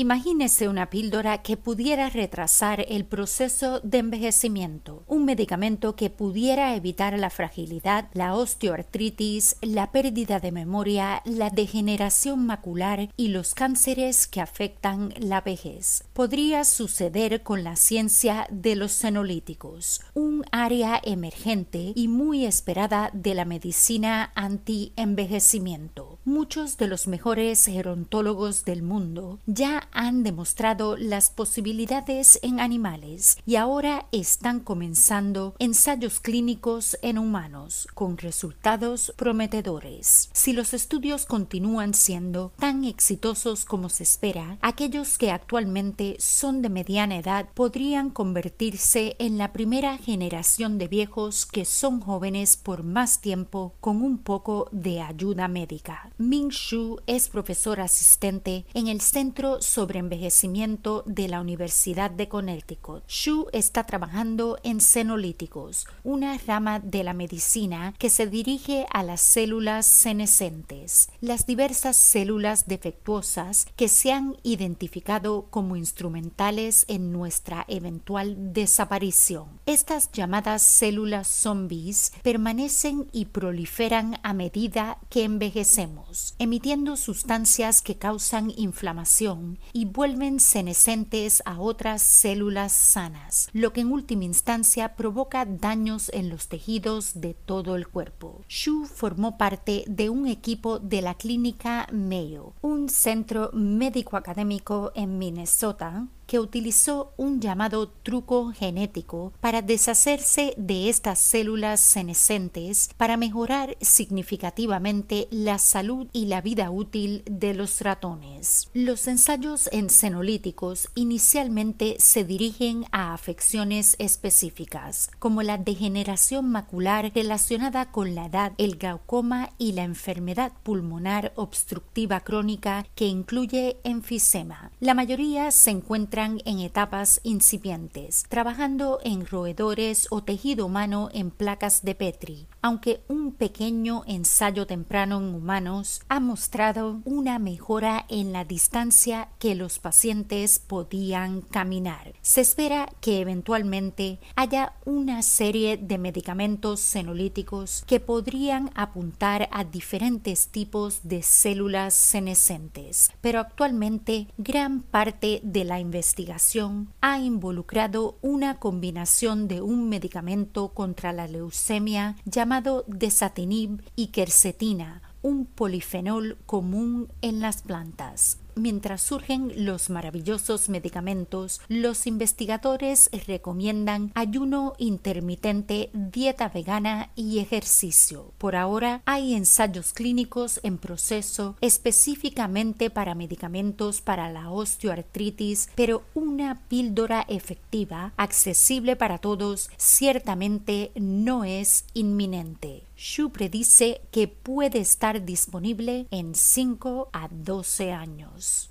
Imagínese una píldora que pudiera retrasar el proceso de envejecimiento, un medicamento que pudiera evitar la fragilidad, la osteoartritis, la pérdida de memoria, la degeneración macular y los cánceres que afectan la vejez. Podría suceder con la ciencia de los senolíticos, un área emergente y muy esperada de la medicina anti-envejecimiento. Muchos de los mejores gerontólogos del mundo ya han demostrado las posibilidades en animales y ahora están comenzando ensayos clínicos en humanos con resultados prometedores. Si los estudios continúan siendo tan exitosos como se espera, aquellos que actualmente son de mediana edad podrían convertirse en la primera generación de viejos que son jóvenes por más tiempo con un poco de ayuda médica. Ming Shu es profesor asistente en el Centro sobre Envejecimiento de la Universidad de Connecticut. Shu está trabajando en senolíticos, una rama de la medicina que se dirige a las células senescentes, las diversas células defectuosas que se han identificado como instrumentales en nuestra eventual desaparición. Estas llamadas células zombies permanecen y proliferan a medida que envejecemos, emitiendo sustancias que causan inflamación y vuelven senescentes a otras células sanas, lo que en última instancia provoca daños en los tejidos de todo el cuerpo. Shu formó parte de un equipo de la clínica Mayo, un centro médico académico en Minnesota que utilizó un llamado truco genético para deshacerse de estas células senescentes para mejorar significativamente la salud y la vida útil de los ratones. Los ensayos en senolíticos inicialmente se dirigen a afecciones específicas, como la degeneración macular relacionada con la edad, el glaucoma y la enfermedad pulmonar obstructiva crónica que incluye enfisema. La mayoría se encuentra en etapas incipientes, trabajando en roedores o tejido humano en placas de Petri, aunque un pequeño ensayo temprano en humanos ha mostrado una mejora en la distancia que los pacientes podían caminar. Se espera que eventualmente haya una serie de medicamentos senolíticos que podrían apuntar a diferentes tipos de células senescentes, pero actualmente gran parte de la investigación investigación ha involucrado una combinación de un medicamento contra la leucemia llamado desatinib y quercetina, un polifenol común en las plantas. Mientras surgen los maravillosos medicamentos, los investigadores recomiendan ayuno intermitente, dieta vegana y ejercicio. Por ahora hay ensayos clínicos en proceso específicamente para medicamentos para la osteoartritis, pero una píldora efectiva, accesible para todos, ciertamente no es inminente. Shu predice que puede estar disponible en 5 a 12 años.